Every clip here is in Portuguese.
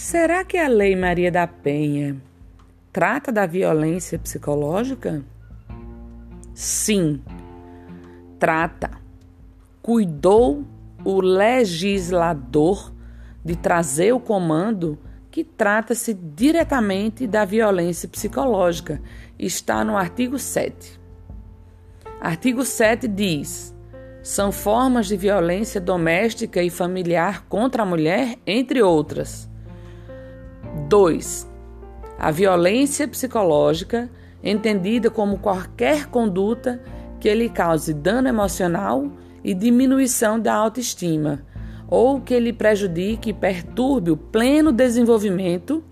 Será que a Lei Maria da Penha trata da violência psicológica? Sim, trata. Cuidou o legislador de trazer o comando que trata-se diretamente da violência psicológica. Está no artigo 7. Artigo 7 diz: são formas de violência doméstica e familiar contra a mulher, entre outras. 2. A violência psicológica, entendida como qualquer conduta que lhe cause dano emocional e diminuição da autoestima, ou que lhe prejudique e perturbe o pleno desenvolvimento,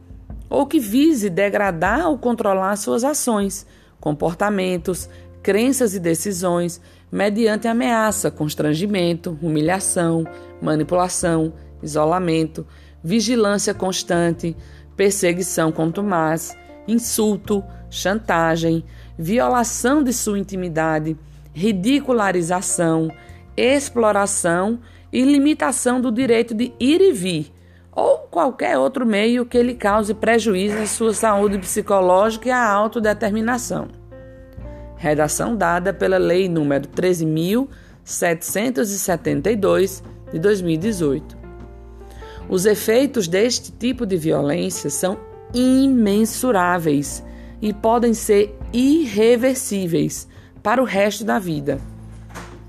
ou que vise degradar ou controlar suas ações, comportamentos, crenças e decisões mediante ameaça, constrangimento, humilhação, manipulação, isolamento, vigilância constante, perseguição contumaz, insulto, chantagem, violação de sua intimidade, ridicularização, exploração e limitação do direito de ir e vir, ou qualquer outro meio que lhe cause prejuízo à sua saúde psicológica e à autodeterminação. Redação dada pela Lei nº 13.772 de 2018. Os efeitos deste tipo de violência são imensuráveis e podem ser irreversíveis para o resto da vida,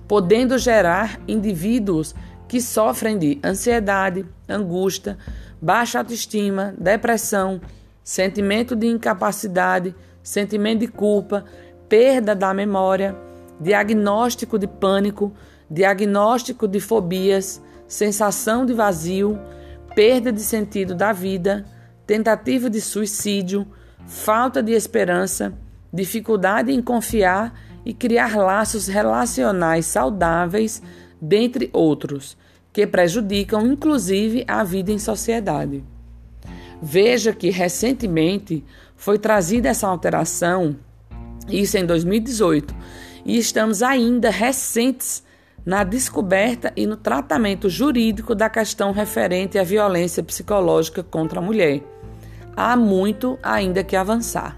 podendo gerar indivíduos que sofrem de ansiedade, angústia, baixa autoestima, depressão, sentimento de incapacidade, sentimento de culpa, perda da memória, diagnóstico de pânico, diagnóstico de fobias, sensação de vazio, perda de sentido da vida, tentativa de suicídio, falta de esperança, dificuldade em confiar e criar laços relacionais saudáveis, dentre outros, que prejudicam inclusive a vida em sociedade. Veja que recentemente foi trazida essa alteração isso em 2018. E estamos ainda recentes na descoberta e no tratamento jurídico da questão referente à violência psicológica contra a mulher. Há muito ainda que avançar.